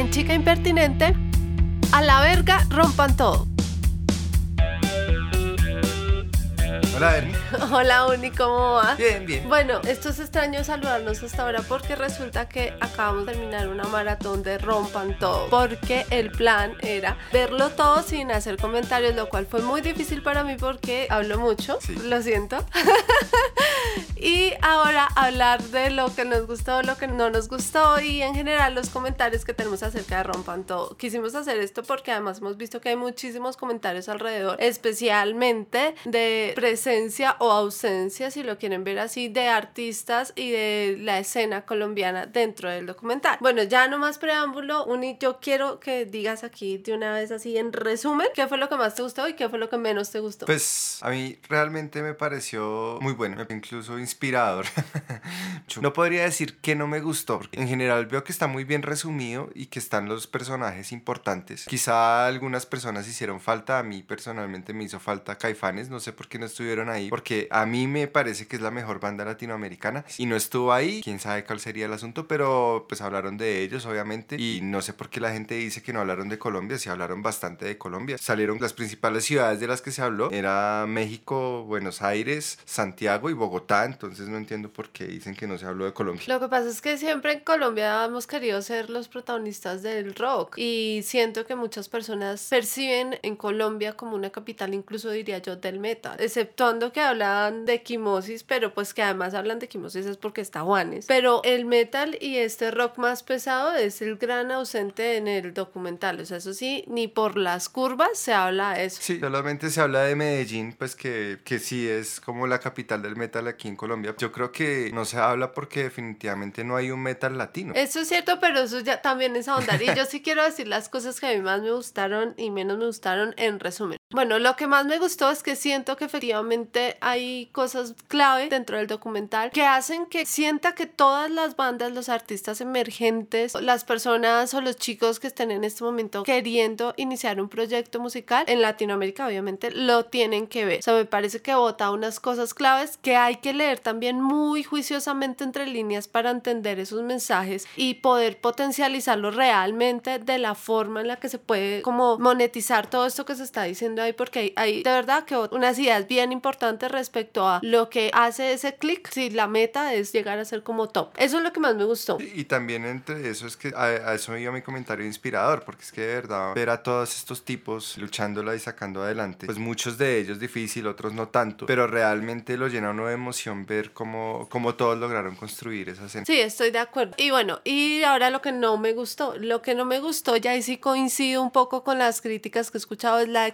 en Chica Impertinente, a la verga rompan todo. Hola, Bernie. Hola, Uni, ¿cómo vas? Bien, bien. Bueno, esto es extraño saludarnos hasta ahora porque resulta que acabamos de terminar una maratón de rompan todo. Porque el plan era verlo todo sin hacer comentarios, lo cual fue muy difícil para mí porque hablo mucho. Sí. Lo siento. y ahora hablar de lo que nos gustó, lo que no nos gustó y en general los comentarios que tenemos acerca de rompan todo. Quisimos hacer esto porque además hemos visto que hay muchísimos comentarios alrededor, especialmente de presencia o ausencia, si lo quieren ver así, de artistas y de la escena colombiana dentro del documental. Bueno, ya no más preámbulo, Uni, yo quiero que digas aquí de una vez así en resumen, ¿qué fue lo que más te gustó y qué fue lo que menos te gustó? Pues a mí realmente me pareció muy bueno, incluso inspirador. no podría decir que no me gustó, porque en general veo que está muy bien resumido y que están los personajes importantes. Quizá algunas personas hicieron falta, a mí personalmente me hizo falta Caifanes, no sé por qué no estuvieron ahí, porque a mí me parece que es la mejor banda latinoamericana y no estuvo ahí, quién sabe cuál sería el asunto, pero pues hablaron de ellos obviamente y no sé por qué la gente dice que no hablaron de Colombia, si hablaron bastante de Colombia. Salieron las principales ciudades de las que se habló, era México, Buenos Aires, Santiago y Bogotá, entonces no entiendo por qué dicen que no se habló de Colombia. Lo que pasa es que siempre en Colombia hemos querido ser los protagonistas del rock y siento que muchas personas perciben en Colombia como una capital, incluso diría yo, del metal, excepto que hablaban de quimosis, pero pues que además hablan de quimosis es porque está Juanes. Pero el metal y este rock más pesado es el gran ausente en el documental. O sea, eso sí, ni por las curvas se habla de eso. Sí, solamente se habla de Medellín, pues que, que sí es como la capital del metal aquí en Colombia. Yo creo que no se habla porque definitivamente no hay un metal latino. Eso es cierto, pero eso ya también es ahondar. Y yo sí quiero decir las cosas que a mí más me gustaron y menos me gustaron en resumen. Bueno, lo que más me gustó es que siento que efectivamente hay cosas clave dentro del documental que hacen que sienta que todas las bandas, los artistas emergentes, las personas o los chicos que estén en este momento queriendo iniciar un proyecto musical en Latinoamérica, obviamente lo tienen que ver. O sea, me parece que bota unas cosas claves que hay que leer también muy juiciosamente entre líneas para entender esos mensajes y poder potencializarlo realmente de la forma en la que se puede como monetizar todo esto que se está diciendo ahí porque hay, de verdad que unas ideas bien importantes respecto a lo que hace ese clic si la meta es llegar a ser como top. Eso es lo que más me gustó. Y, también entre eso es que a, eso iba mi comentario inspirador, porque es que de verdad ver a todos estos tipos luchándola y sacando adelante, pues muchos de ellos difícil, otros no tanto, pero realmente lo llena uno de emoción ver cómo, cómo todos lograron construir esa escena. Sí, estoy de acuerdo. Y bueno, y ahora lo que no me gustó, lo que no me gustó, ya ahí sí coincido un poco con las críticas que he escuchado, es la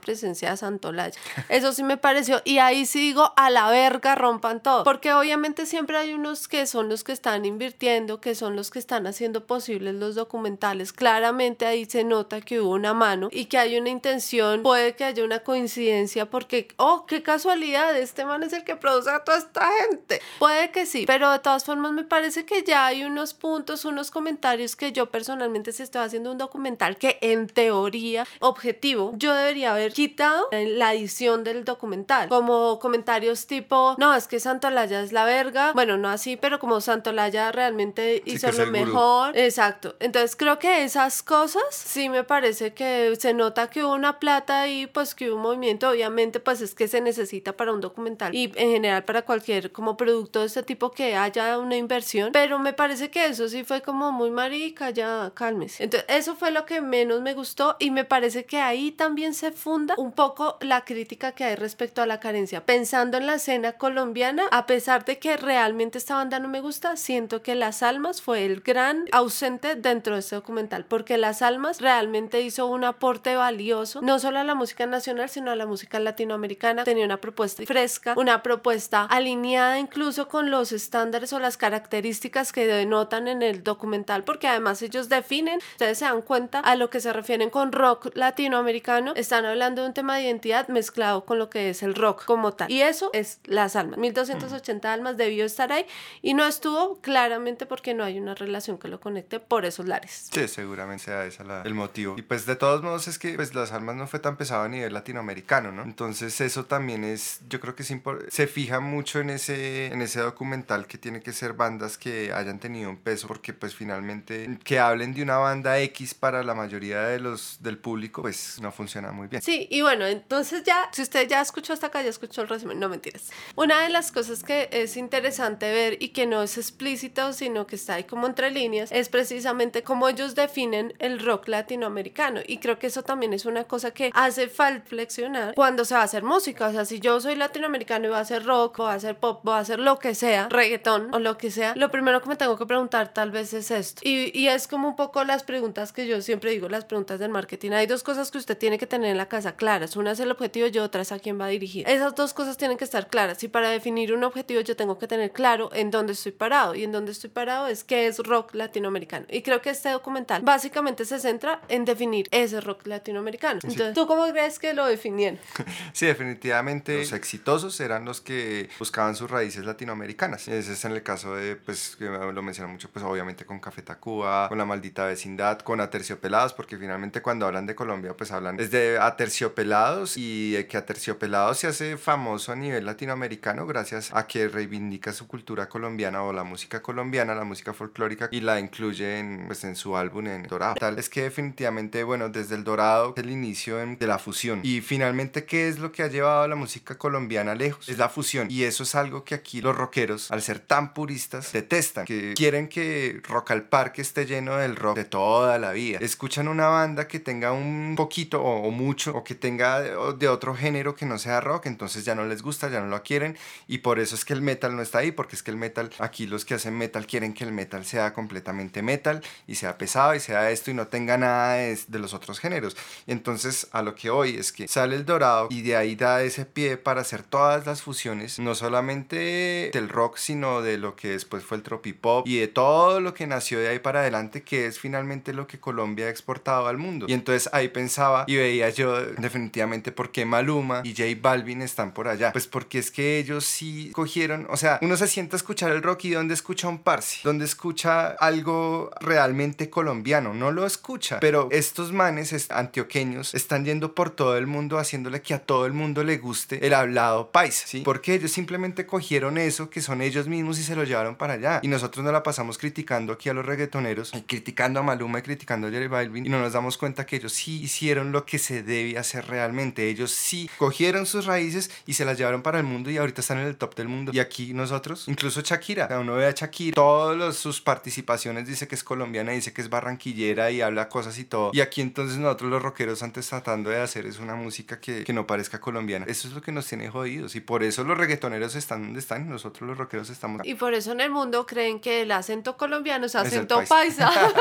presencia de Santolaya. Eso sí me pareció. Y ahí sí digo, a la verga, rompan todo. Porque obviamente siempre hay unos que son los que están invirtiendo, que son los que están haciendo posibles los documentales. Claramente ahí se nota que hubo una mano y que hay una intención. Puede que haya una coincidencia porque, oh, qué casualidad, este man es el que produce a toda esta gente. Puede que sí, pero de todas formas me parece que ya hay unos puntos, unos comentarios que yo personalmente si estoy haciendo un documental que en teoría objetivo yo debería haber quitado en la edición del documental. Como comentarios tipo, no, es que Santolaya es la verga. Bueno, no así, pero como Santolaya realmente hizo lo mejor. Exacto. Entonces creo que esas cosas sí me parece que se nota que hubo una plata y pues que hubo un movimiento. Obviamente, pues es que se necesita para un documental y en general para cualquier como producto de este tipo que haya una inversión. Pero me parece que eso sí fue como muy marica, ya cálmese. Entonces, eso fue lo que menos me gustó y me parece que ahí también se funda un poco la crítica que hay respecto a la carencia. Pensando en la escena colombiana, a pesar de que realmente esta banda no me gusta, siento que Las Almas fue el gran ausente dentro de este documental, porque Las Almas realmente hizo un aporte valioso, no solo a la música nacional, sino a la música latinoamericana. Tenía una propuesta fresca, una propuesta alineada incluso con los estándares o las características que denotan en el documental, porque además ellos definen, ustedes se dan cuenta a lo que se refieren con rock latinoamericano, están hablando de un tema de identidad mezclado con lo que es el rock como tal. Y eso es las almas. 1280 almas debió estar ahí y no estuvo claramente porque no hay una relación que lo conecte por esos lares. Sí, seguramente sea ese el motivo. Y pues de todos modos es que pues las almas no fue tan pesado a nivel latinoamericano, ¿no? Entonces eso también es, yo creo que es se fija mucho en ese, en ese documental que tiene que ser bandas que hayan tenido un peso porque pues finalmente que hablen de una banda X para la mayoría de los del público pues no funciona muy bien. Sí, y bueno, entonces ya, si usted ya escuchó hasta acá, ya escuchó el resumen, no mentiras. Una de las cosas que es interesante ver y que no es explícito, sino que está ahí como entre líneas, es precisamente cómo ellos definen el rock latinoamericano. Y creo que eso también es una cosa que hace falta flexionar cuando se va a hacer música. O sea, si yo soy latinoamericano y voy a hacer rock, voy a hacer pop, voy a hacer lo que sea, reggaetón o lo que sea, lo primero que me tengo que preguntar tal vez es esto. Y, y es como un poco las preguntas que yo siempre digo, las preguntas del marketing. Hay dos cosas que usted tiene que tener en la casa claras. Una es el objetivo y otra es a quién va a dirigir. Esas dos cosas tienen que estar claras. Y para definir un objetivo yo tengo que tener claro en dónde estoy parado. Y en dónde estoy parado es qué es rock latinoamericano. Y creo que este documental básicamente se centra en definir ese rock latinoamericano. Entonces, ¿tú cómo crees que lo definieron? sí, definitivamente los exitosos eran los que buscaban sus raíces latinoamericanas. Ese es en el caso de, pues, que lo mencionan mucho, pues obviamente con Café Tacuba, con La Maldita Vecindad, con Aterciopelados, porque finalmente cuando hablan de Colombia, pues hablan desde Aterciopelados y que Aterciopelados se hace famoso a nivel latinoamericano gracias a que reivindica su cultura colombiana o la música colombiana, la música folclórica y la incluye en, pues, en su álbum en Dorado. Tal es que definitivamente, bueno, desde el Dorado es el inicio de la fusión. Y finalmente, ¿qué es lo que ha llevado a la música colombiana lejos? Es la fusión. Y eso es algo que aquí los rockeros, al ser tan puristas, detestan. Que quieren que Rock al Parque esté lleno del rock de toda la vida. Escuchan una banda que tenga un poquito o, mucho o que tenga de otro género que no sea rock, entonces ya no les gusta, ya no lo quieren. Y por eso es que el metal no está ahí, porque es que el metal, aquí los que hacen metal quieren que el metal sea completamente metal y sea pesado y sea esto y no tenga nada de, los otros géneros. Entonces a lo que hoy es que sale el dorado y de ahí da ese pie para hacer todas las fusiones, no solamente del rock, sino de lo que después fue el tropipop y de todo lo que nació de ahí para adelante, que es finalmente lo que Colombia ha exportado al mundo. Y entonces ahí pensaba y veía yo definitivamente por qué Maluma y J Balvin están por allá. Pues porque es que ellos sí cogieron, o sea, uno se sienta a escuchar el rock y donde escucha un parsi, donde escucha algo realmente colombiano, no lo escucha, pero estos manes antioqueños están yendo por todo el mundo haciéndole que a todo el mundo le guste el hablado paisa, ¿sí? Porque ellos simplemente cogieron eso que son ellos mismos y se lo llevaron para allá. Y nosotros no la pasamos criticando aquí a los reggaetoneros, y criticando a Maluma y criticando a Jerry Balvin, y no nos damos cuenta que ellos sí hicieron lo que se debe hacer realmente. Ellos sí cogieron sus raíces y se las llevaron para el mundo y ahorita están en el top del mundo. Y aquí nosotros, incluso Shakira, uno ve a Shakira, todas sus participaciones dice que es colombiana, dice que es barranquillera y habla cosas y todo. Y aquí entonces nosotros los rockeros antes tratando de hacer es una música que, que no parezca colombiana. Eso es lo que nos tiene jodidos y por eso los reggaetoneros están donde están y nosotros los rockeros estamos. Y por eso en el mundo creen que el acento colombiano es acento paisa.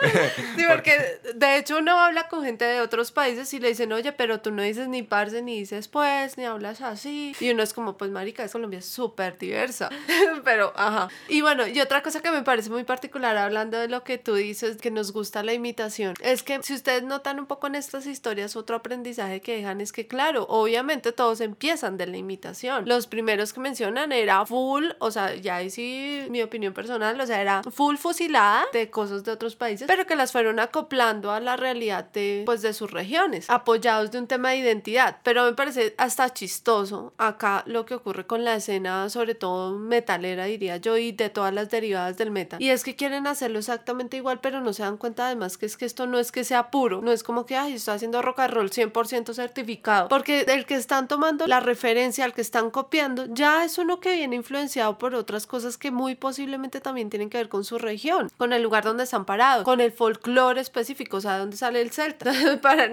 sí, porque de hecho uno habla con gente de otros países y le dicen, oye, pero tú no dices ni parce, ni dices pues, ni hablas así. Y uno es como, pues marica, es Colombia súper diversa. pero, ajá. Y bueno, y otra cosa que me parece muy particular hablando de lo que tú dices, que nos gusta la imitación, es que si ustedes notan un poco en estas historias, otro aprendizaje que dejan es que, claro, obviamente todos empiezan de la imitación. Los primeros que mencionan era full, o sea, ya ahí sí mi opinión personal, o sea, era full fusilada de cosas de otros países, pero que las fueron acoplando a la realidad de, pues, de sus regiones, apoyados de un tema de identidad. Pero me parece hasta chistoso acá lo que ocurre con la escena, sobre todo metalera, diría yo, y de todas las derivadas del metal. Y es que quieren hacerlo exactamente igual, pero no se dan cuenta además que es que esto no es que sea puro, no es como que, ay, estoy haciendo rock and roll 100% certificado, porque el que están tomando la referencia, al que están copiando, ya es uno que viene influenciado por otras cosas que muy posiblemente también tienen que ver con su región, con el lugar donde están parados, con el folclore específico, o sea, donde sale el celta. Para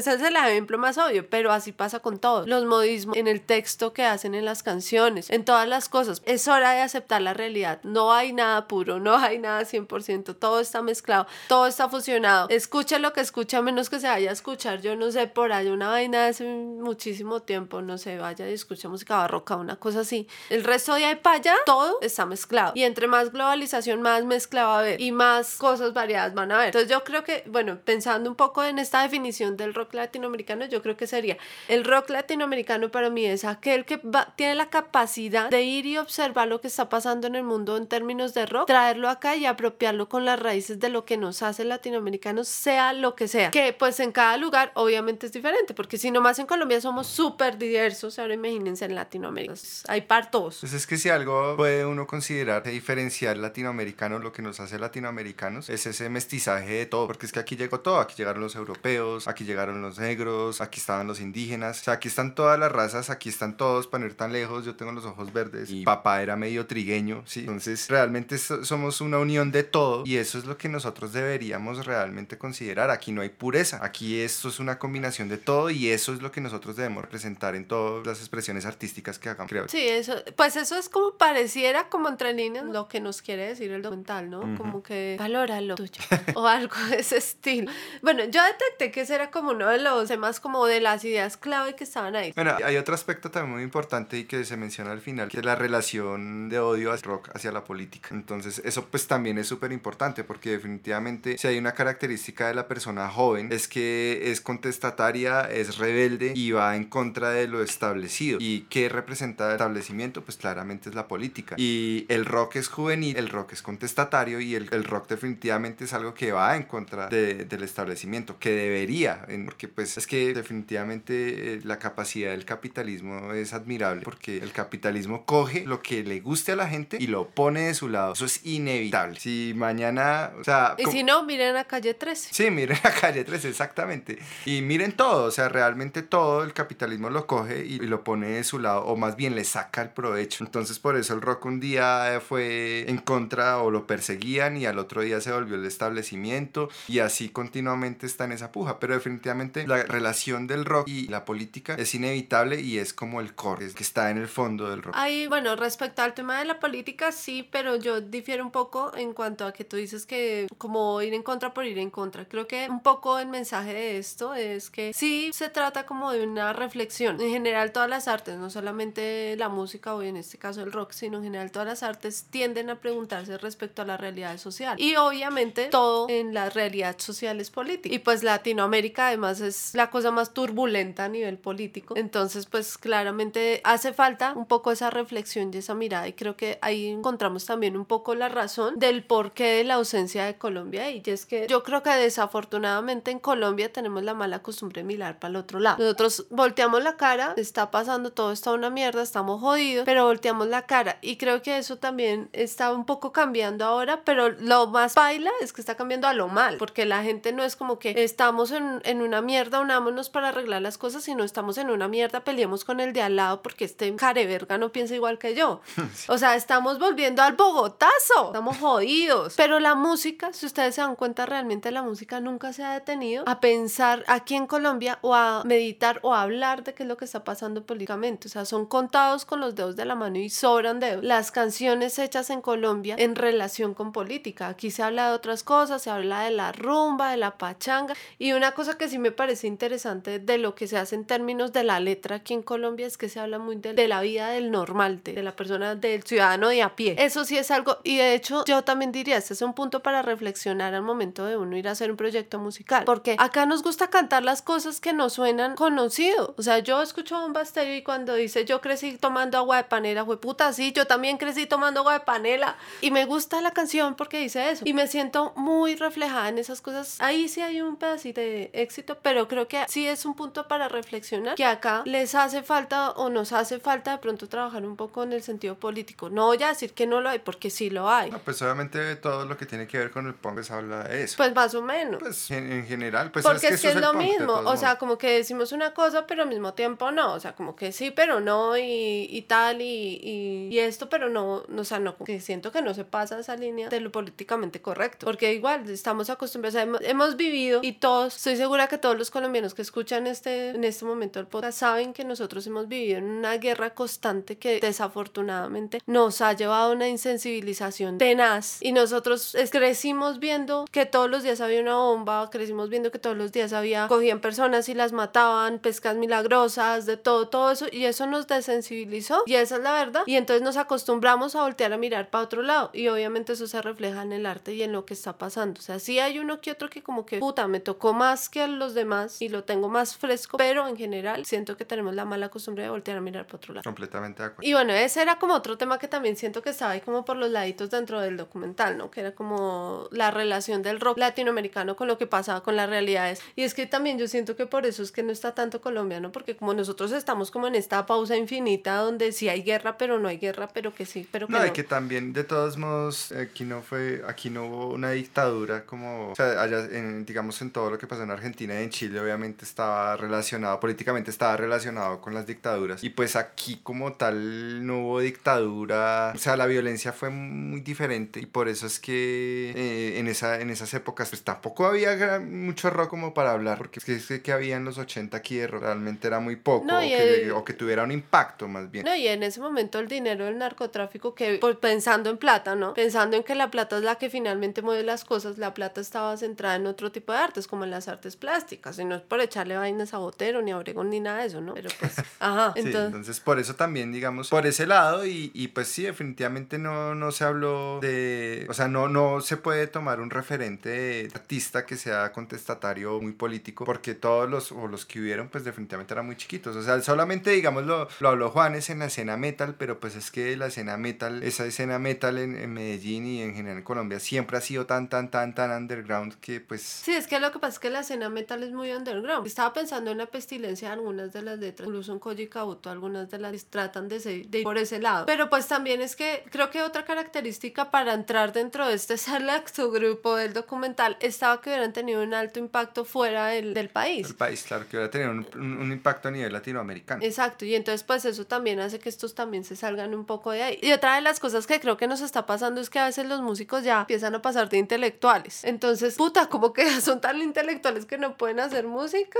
ese es el ejemplo más obvio, pero así pasa con todo. Los modismos en el texto que hacen en las canciones, en todas las cosas. Es hora de aceptar la realidad. No hay nada puro, no hay nada 100%, todo está mezclado, todo está fusionado. Escucha lo que escucha, menos que se vaya a escuchar, yo no sé, por ahí una vaina hace muchísimo tiempo, no sé, vaya y escucha música barroca, una cosa así. El resto de ahí para allá, todo está mezclado. Y entre más globalización, más mezcla va a haber y más cosas variadas van a haber. Entonces yo creo que, bueno, pensando un poco en esta definición del rock latinoamericano, yo creo que sería el rock latinoamericano para mí es aquel que tiene la capacidad de ir y observar lo que está pasando en el mundo en términos de rock, traerlo acá y apropiarlo con las raíces de lo que nos hace latinoamericanos, sea lo que sea. Que pues en cada lugar obviamente es diferente, porque si nomás en Colombia somos súper diversos, ahora imagínense en Latinoamérica, hay partos. Pues es que si algo puede uno considerar de diferenciar latinoamericanos, lo que nos hace latinoamericanos, es ese mestizaje de todo, porque es que aquí llegó todo, aquí llegaron los europeos, aquí llegaron los negros, aquí estaban los indígenas, o sea, aquí están todas las razas, aquí están todos, para no ir tan lejos, yo tengo los ojos verdes y papá era medio trigueño, ¿sí? Entonces realmente somos una unión de todo y eso es lo que nosotros deberíamos realmente considerar. Aquí no hay pureza, aquí esto es una combinación de todo y eso es lo que nosotros debemos representar en todas las expresiones artísticas que hagamos. Creo. Sí, eso, pues eso es como pareciera como entre líneas lo que nos quiere decir el documental, ¿no? Como que valora lo tuyo o algo de ese estilo. Bueno, yo detecté que ese era como uno de los temas como de las ideas clave que estaban ahí. Bueno, hay otro aspecto también muy importante y que se menciona al final, que es la relación de odio al rock hacia la política. Entonces, eso pues también es súper importante porque definitivamente si hay una característica de la persona joven es que es contestataria, es rebelde y va en contra de lo establecido. ¿Y qué representa el establecimiento? Pues claramente es la política. Y el rock es juvenil, el rock es contestatario y el, el rock definitivamente es algo que va en contra de, del establecimiento, que debería, porque pues es que definitivamente eh, la capacidad del capitalismo es admirable porque el capitalismo coge lo que le guste a la gente y lo pone de su lado. Eso es inevitable. Si mañana, o sea... Y si no, miren a calle 13. Sí, miren a calle 13, exactamente. Y miren todo, o sea, realmente todo el capitalismo lo coge y, lo pone de su lado, o más bien le saca el provecho. Entonces por eso el rock un día fue en contra o lo perseguían y al otro día se volvió el establecimiento y así continuamente está en esa puja. Pero definitivamente la relación del rock y la política es inevitable y es como el core, que está en el fondo del rock. Ahí, bueno, respecto al tema de la política, sí, pero yo difiero un poco en cuanto a que tú dices que como ir en contra por ir en contra. Creo que un poco el mensaje de esto es que sí se trata como de una reflexión. En general todas las artes, no solamente la música o en este caso el rock, sino en general todas las artes tienden a preguntarse respecto a la realidad social. Y obviamente todo en la realidad social es política. Y pues Latinoamérica además es la cosa más turbulenta a nivel político. Entonces pues claramente hace falta un poco esa reflexión y esa mirada y creo que ahí encontramos también un poco la razón del porqué de la ausencia de Colombia y es que yo creo que desafortunadamente en Colombia tenemos la mala costumbre de mirar para el otro lado. Nosotros volteamos la cara, está pasando todo está una mierda, estamos jodidos, pero volteamos la cara y creo que eso también está un poco cambiando ahora, pero lo más baila es que está cambiando a lo mal, porque la gente no es como que estamos en, en una mierda, unámonos para arreglar las cosas, sino estamos en una mierda, peleemos con el de al lado porque este careverga no piensa igual que yo. O sea, estamos volviendo al Bogotazo, estamos jodidos. Pero la música, si ustedes se dan cuenta, realmente la música nunca se ha detenido a pensar aquí en Colombia o a meditar o a hablar de qué es lo que está pasando políticamente. O sea, son contados con los dedos de la mano y sobran dedos. Las canciones hechas en Colombia en relación con política. Aquí se habla de otras cosas, se habla de la rumba, de la pachanga. Y una cosa que sí me parece interesante de lo que se hace en términos de la letra aquí en Colombia es que se habla muy de, de la vida del normal, de, de la persona, del ciudadano de a pie. Eso sí es algo, y de hecho yo también diría, este es un punto para reflexionar al momento de uno ir a hacer un proyecto musical, porque acá nos gusta cantar las cosas que nos suenan conocido. O sea, yo escucho un basterio y cuando dice yo crecí tomando agua de panela, fue puta, sí, yo también crecí tomando agua de panela. Y me gusta la canción porque dice eso. Y me siento muy reflejada en esas cosas. Ahí sí hay un pedacito de éxito, pero creo que sí es un punto para reflexionar que acá les hace falta o nos hace falta de pronto trabajar un poco en el sentido político. No voy a decir que no lo hay, porque sí lo hay. No, pues obviamente todo lo que tiene que ver con el punk pues habla de eso. Pues más o menos. Pues en, general, pues porque es que, es, lo mismo. O sea, como que decimos una cosa, pero al mismo tiempo no. O sea, como que sí, pero no, y, y tal, y, y, y, esto, pero no, no, o sea, no, que siento que no se pasa esa línea de lo políticamente correcto. Porque igual estamos acostumbrados, o sea, hemos, vivido y todos, estoy segura que todos los colombianos que escuchan este, en este momento el podcast saben que nosotros hemos vivido en una guerra constante que desafortunadamente nos ha llevado a una insensibilización tenaz. Y nosotros crecimos viendo que todos los días había una bomba, crecimos viendo que todos los días había, cogían personas y las mataban, pescas milagrosas, de todo, todo eso. Y eso nos desensibilizó. Y esa es la verdad. Y entonces nos acostumbramos a voltear a mirar para otro lado. Y obviamente eso se refleja en el arte y en lo que está pasando. O sea, sí hay uno que otro que como que, puta, me tocó más que a los demás demás y lo tengo más fresco, pero en general siento que tenemos la mala costumbre de voltear a mirar por otro lado. Completamente de acuerdo. Y bueno, ese era como otro tema que también siento que estaba ahí como por los laditos dentro del documental, ¿no? Que era como la relación del rock latinoamericano con lo que pasaba con las realidades. Y es que también yo siento que por eso es que no está tanto colombiano, porque como nosotros estamos como en esta pausa infinita donde sí hay guerra, pero no hay guerra, pero que sí, pero que No, no. y que también de todos modos aquí no fue, aquí no hubo una dictadura como, o sea, allá en, digamos en todo lo que pasó en Argentina y en Chile obviamente estaba relacionado, políticamente estaba relacionado con las dictaduras y pues aquí como tal no hubo dictadura, o sea, la violencia fue muy diferente y por eso es que eh, en, esa, en esas épocas pues tampoco había mucho rock como para hablar, porque es que, que, había en los 80 aquí de rock realmente era muy poco No, o, que, el- o que tuviera un impacto más bien. No, y en ese momento el dinero del narcotráfico, que pues, pensando en plata, ¿no? Pensando en que la plata es la que finalmente mueve las cosas, la plata estaba centrada en otro tipo de artes, como en las artes plásticas, y no es por echarle vainas a Botero, ni a Obregón, ni nada de eso, ¿no? Pero pues, ajá, Sí, entonces... entonces por eso también, digamos, por ese lado y, y pues sí, definitivamente no, no se habló de, o sea, no, no se puede tomar un referente artista que sea contestatario muy político, porque todos los, o los que hubieron, pues definitivamente eran muy chiquitos, o sea, solamente, digamos, lo, lo habló Juanes en la escena metal, pero pues es que la escena metal, esa escena metal en, en Medellín y en general en Colombia siempre ha sido tan, tan, tan, tan underground que pues... Sí, es que lo que pasa es que la escena metal es muy underground. Estaba pensando en la pestilencia de algunas de las letras, incluso en Koji Kabuto, algunas de las tratan de, ser- de ir por ese lado. Pero pues también es que creo que otra característica para entrar dentro de este selecto grupo del documental estaba que hubieran tenido un alto impacto fuera del, del país. El país, claro, que va a tener un, un- un impacto a nivel latinoamericano. Exacto, y entonces pues eso también hace que estos también se salgan un poco de ahí. Y otra de las cosas que creo que nos está pasando es que a veces los músicos ya empiezan a pasar de intelectuales. Entonces, puta, como que son tan intelectuales que no pueden hacer música.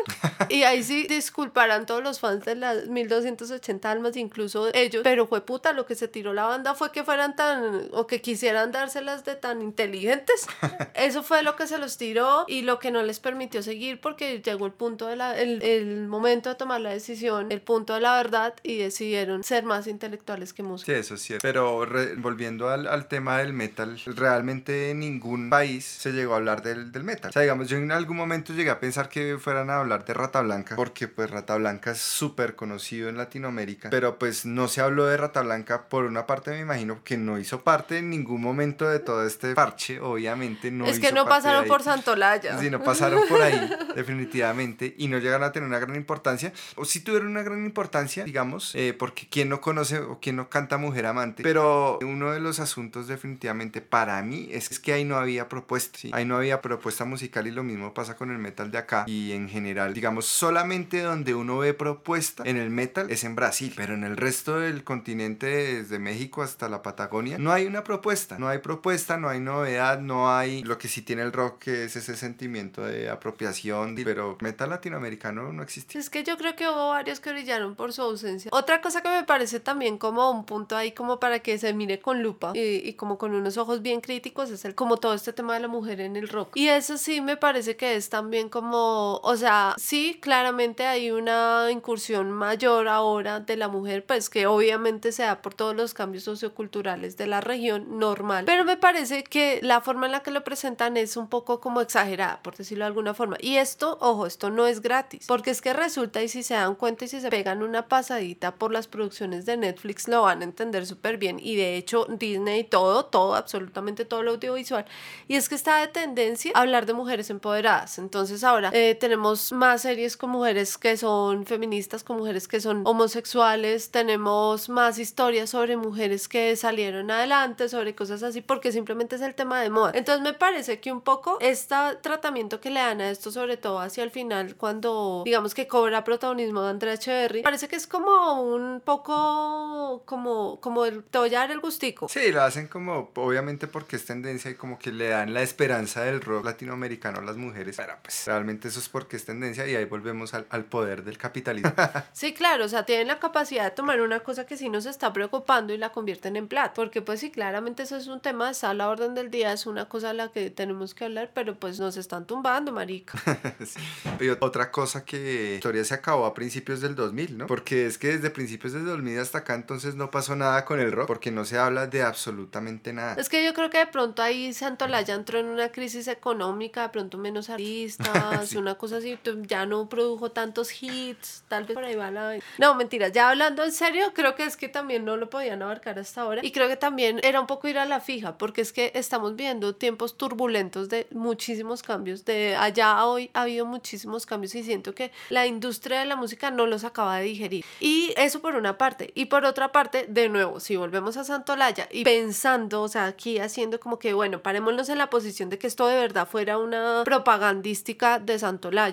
Y ahí sí disculparán todos los fans de las 1280 almas, incluso ellos, pero fue puta, lo que se tiró la banda fue que fueran tan, o que quisieran dárselas de tan inteligentes. Eso fue lo que se los tiró y lo que no les permitió seguir porque llegó el punto de la, el, el momento de tomar la decisión, el punto de la verdad y decidieron ser más intelectuales que Sí, músicos. eso es cierto. Pero re- volviendo al, al tema del metal, realmente en ningún país se llegó a hablar del, del metal. O sea, digamos, yo en algún momento llegué a pensar que fueran a hablar de Rata Blanca, porque pues Rata Blanca es súper conocido en Latinoamérica, pero pues no se habló de Rata Blanca por una parte, me imagino que no hizo parte en ningún momento de todo este parche, obviamente no es que hizo no parte pasaron por Santolaya. Sí, no pasaron por ahí, definitivamente, y no llegaron a tener una gran importancia. O sí tuvieron una gran importancia, digamos, eh, porque quién no conoce o quién no canta Mujer Amante. Pero uno de los asuntos, definitivamente, para mí, es que ahí no había propuesta. ¿sí? Ahí no había propuesta musical y lo mismo pasa con el metal de acá. Y en general, digamos, solamente donde uno ve propuesta en el metal es en Brasil. Pero en el resto del continente, desde México hasta la Patagonia, no hay una propuesta. No hay propuesta, no hay novedad, no hay lo que sí tiene el rock, que es ese sentimiento de apropiación. Pero metal latinoamericano no existe. Es que yo creo que hubo varios que brillaron por su ausencia. Otra cosa que me parece también como un punto ahí como para que se mire con lupa y, y como con unos ojos bien críticos es el como todo este tema de la mujer en el rock. Y eso sí me parece que es también como, o sea, sí, claramente hay una incursión mayor ahora de la mujer, pues que obviamente se da por todos los cambios socioculturales de la región normal. Pero me parece que la forma en la que lo presentan es un poco como exagerada, por decirlo de alguna forma. Y esto, ojo, esto no es gratis, porque es que resulta y si se dan cuenta y si se pegan una pasadita por las producciones de Netflix lo van a entender súper bien. Y de hecho Disney, todo, todo, absolutamente todo lo audiovisual. Y es que está de tendencia a hablar de mujeres empoderadas. Entonces ahora tenemos más series con mujeres que son feministas, con mujeres que son homosexuales, tenemos más historias sobre mujeres que salieron adelante, sobre cosas así, porque simplemente es el tema de moda. Entonces me parece que un poco este tratamiento que le dan a esto, sobre todo hacia el final, cuando digamos que cobra protagonismo de Andrea Echeverry, parece que es como un poco como, como el, dar el gustico. Sí, lo hacen como, obviamente porque es tendencia y como que le dan la esperanza del rock latinoamericano a las mujeres. Pero pues realmente eso es porque es tendencia y ahí volvemos al, al poder del capitalismo. Sí, claro, o sea, tienen la capacidad de tomar una cosa que sí nos está preocupando y la convierten en plata. Porque pues sí, claramente eso es un tema, está a la orden del día, es una cosa a la que tenemos que hablar, pero pues nos están tumbando, marica. Sí. Y otra cosa que la historia se acabó a principios del 2000, ¿no? Porque es que desde principios del 2000 hasta acá entonces no pasó nada con el rock, porque no se habla de absolutamente nada. Es que yo creo que de pronto ahí Santolaya entró en una crisis económica, de pronto menos artistas, Sí. Una cosa así, ya no produjo tantos hits, tal vez por ahí va la... No, mentiras, ya hablando en serio, creo que es que también no lo podían abarcar hasta ahora y creo que también era un poco ir a la fija, porque es que estamos viendo tiempos turbulentos de muchísimos cambios, de allá a hoy ha habido muchísimos cambios y siento que la industria de la música no los acaba de digerir. Y eso por una parte. Y por otra parte, de nuevo, si volvemos a Santolaya y pensando, o sea, aquí haciendo como que, bueno, parémonos en la posición de que esto de verdad fuera una propagandística de Santolaya,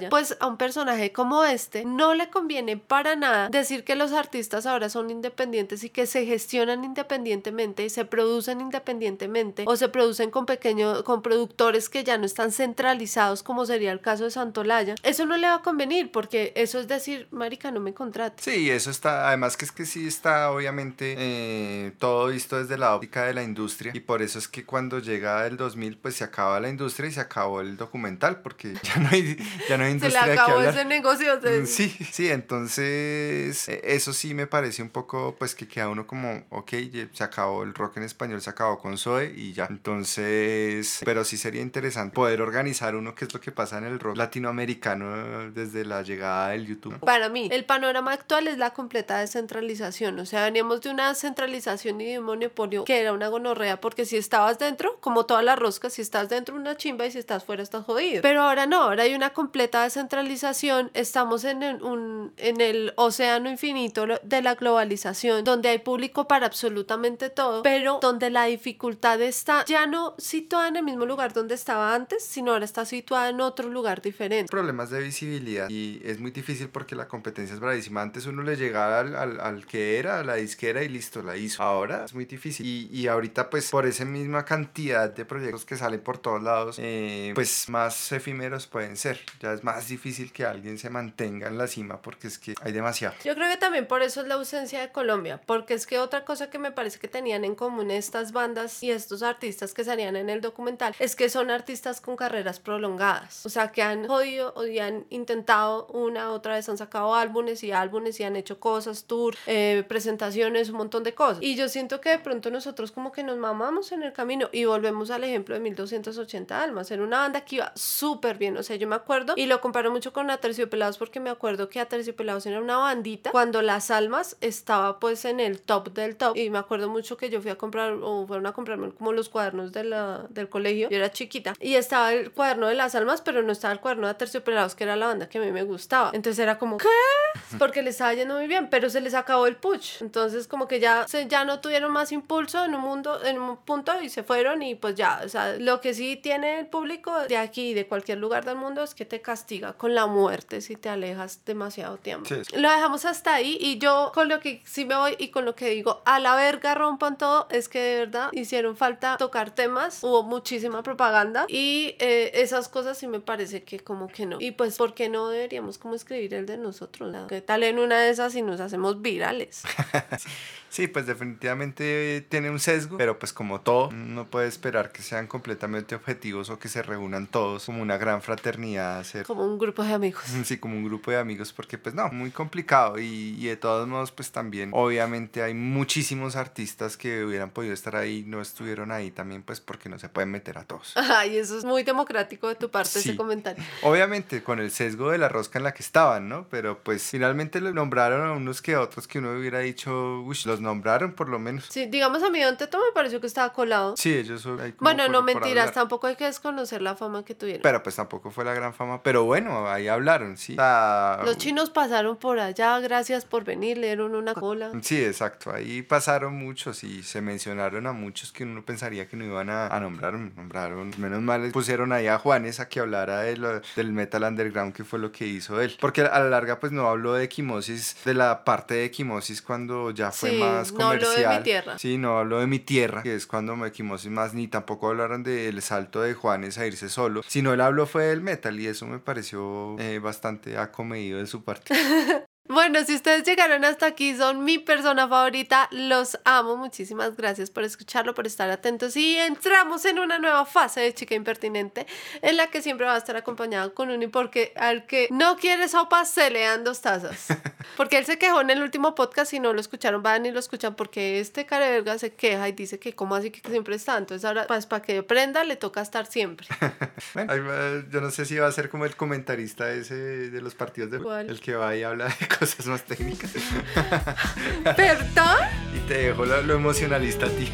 pues a un personaje como este no le conviene para nada decir que los artistas ahora son independientes y que se gestionan independientemente y se producen independientemente o se producen con pequeños, con productores que ya no están centralizados como sería el caso de Santolaya. Eso no le va a convenir porque eso es decir, marica, no me contrate. Sí, eso está, además que es que sí está obviamente eh, todo visto desde la óptica de la industria y por eso es que cuando llega el 2000 pues se acaba la industria y se acabó el documental porque ya no hay, ya no hay industria. Se le acabó ese negocio. Mm, sí, sí, entonces e, eso sí me parece un poco pues que queda uno como, ok, se acabó el rock en español, se acabó con Zoe y ya. Entonces, pero sí sería interesante poder organizar uno que es lo que pasa en el rock latinoamericano desde la llegada del YouTube. Para mí, el panorama actual es la completa descentralización, o sea, veníamos de una centralización y de un monopolio que era una gonorrea porque si estabas dentro, como todas las roscas, si estás dentro una chimba y si estás fuera estás jodido. Pero ahora no, ahora hay una completa descentralización, estamos en un en el océano infinito de la globalización, donde hay público para absolutamente todo, pero donde la dificultad está ya no situada en el mismo lugar donde estaba antes, sino ahora está situada en otro lugar diferente. Problemas de visibilidad y es muy difícil porque la competencia es bravísima. Antes uno le llegaba al, al, al que era, a la disquera y listo, la hizo. Ahora es muy difícil. Y, y ahorita pues por esa misma cantidad de proyectos que salen por todos lados, eh, pues más efímeros pueden ser. Ya es más difícil que alguien se mantenga en la cima porque es que hay demasiado. Yo creo que también por eso es la ausencia de Colombia, porque es que otra cosa que me parece que tenían en común estas bandas y estos artistas que salían en el documental es que son artistas con carreras prolongadas, o sea, que han jodido y han intentado una otra vez, han sacado álbumes y álbumes y han hecho cosas, tour, eh, presentaciones, un montón de cosas. Y yo siento que de pronto nosotros como que nos mamamos en el camino y volvemos al ejemplo de 1280 Almas, era una banda que iba súper bien, o sea, yo me acuerdo y lo comparo mucho con Aterciopelados porque me acuerdo que Aterciopelados era una bandita cuando Las Almas estaba pues en el top del top. Y me acuerdo mucho que yo fui a comprar o fueron a comprarme como los cuadernos de la, del colegio, yo era chiquita y estaba el cuaderno de Las Almas pero no estaba el cuaderno de Aterciopelados que era la banda que a mí me gustaba, entonces era como ¿qué? Porque le estaba yendo muy bien, pero se les acabó el push, entonces como que ya, se, ya no tuvieron más impulso en un mundo, en un punto y se fueron y pues ya, o sea, lo que sí tiene el público de aquí, de cualquier lugar del mundo, es que te castiga con la muerte si te alejas demasiado tiempo. Lo dejamos hasta ahí y yo con lo que sí me voy y con lo que digo, a la verga rompan todo, es que de verdad hicieron falta tocar temas, hubo muchísima propaganda y eh, esas cosas sí me parece que como que no. Y pues, ¿por qué no deberíamos como escribir el de nosotros? ¿Qué tal en una de esas y nos hacemos virales? Sí, pues definitivamente tiene un sesgo, pero pues como todo, no puede esperar que sean completamente objetivos o que se reúnan todos como una gran fraternidad. Hacer... Como un grupo de amigos. Sí, como un grupo de amigos, porque pues no, muy complicado y, y, de todos modos pues también obviamente hay muchísimos artistas que hubieran podido estar ahí, no estuvieron ahí también pues porque no se pueden meter a todos. Ay, eso es muy democrático de tu parte ese comentario. Obviamente con el sesgo de la rosca en la que estaban, ¿no? Pero pues finalmente lo nombraron a unos que a otros que uno hubiera dicho, uy, los nombraron por lo menos. Sí, digamos a mí Don Teto me pareció que estaba colado. Sí, ellos son ahí como Bueno, no mentiras, tampoco hay que desconocer la fama que tuvieron. Pero pues tampoco fue la gran fama, pero bueno, ahí hablaron, sí. Los chinos pasaron por allá, gracias por venir, le dieron una cola. Sí, exacto, ahí pasaron muchos y se mencionaron a muchos que uno pensaría que no iban a, a nombrar, nombraron, menos mal pusieron ahí a Juanes a que hablara de lo, del metal underground, que fue lo que hizo él. Porque a la larga pues no habló de equimosis, de la parte de equimosis cuando ya fue sí, más no habló de mi tierra. Sí, no habló de mi tierra, que es cuando me equimosis más, ni tampoco hablaron del salto de Juanes a irse solo, sino él habló fue del metal y eso me pareció eh, bastante acomedido de su parte. Bueno, si ustedes llegaron hasta aquí, son mi persona favorita, los amo. Muchísimas gracias por escucharlo, por estar atentos. Y entramos en una nueva fase de Chica Impertinente, en la que siempre va a estar acompañado con Uni, porque al que no quiere sopa se le dan dos tazas. Porque él se quejó en el último podcast y no lo escucharon, van y lo escuchan, porque este careverga se queja y dice que, ¿cómo así que siempre está? Entonces, ahora, pues para que aprenda, le toca estar siempre. bueno, yo no sé si va a ser como el comentarista ese de los partidos de ¿Cuál? el que va y habla de cosas más técnicas. ¿Verdad? y te dejo lo, lo emocionalista a ti.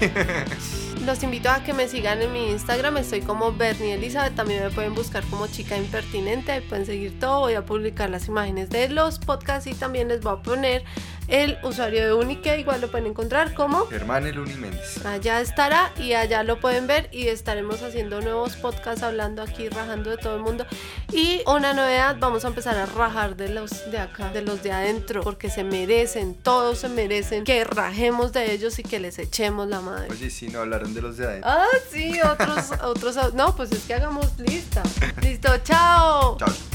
Los invito a que me sigan en mi Instagram, estoy como Bernie Elizabeth, también me pueden buscar como chica impertinente, pueden seguir todo, voy a publicar las imágenes de los podcasts y también les voy a poner el usuario de Unique, igual lo pueden encontrar como Germán Eluni Méndez. allá estará y allá lo pueden ver y estaremos haciendo nuevos podcasts hablando aquí, rajando de todo el mundo y una novedad, vamos a empezar a rajar de los de acá, de los de adentro, porque se merecen, todos se merecen que rajemos de ellos y que les echemos la madre. Oye, sí, no hablaron de los de adentro. Ah, sí, otros, otros. No, pues es que hagamos lista. Listo, chao. Chao.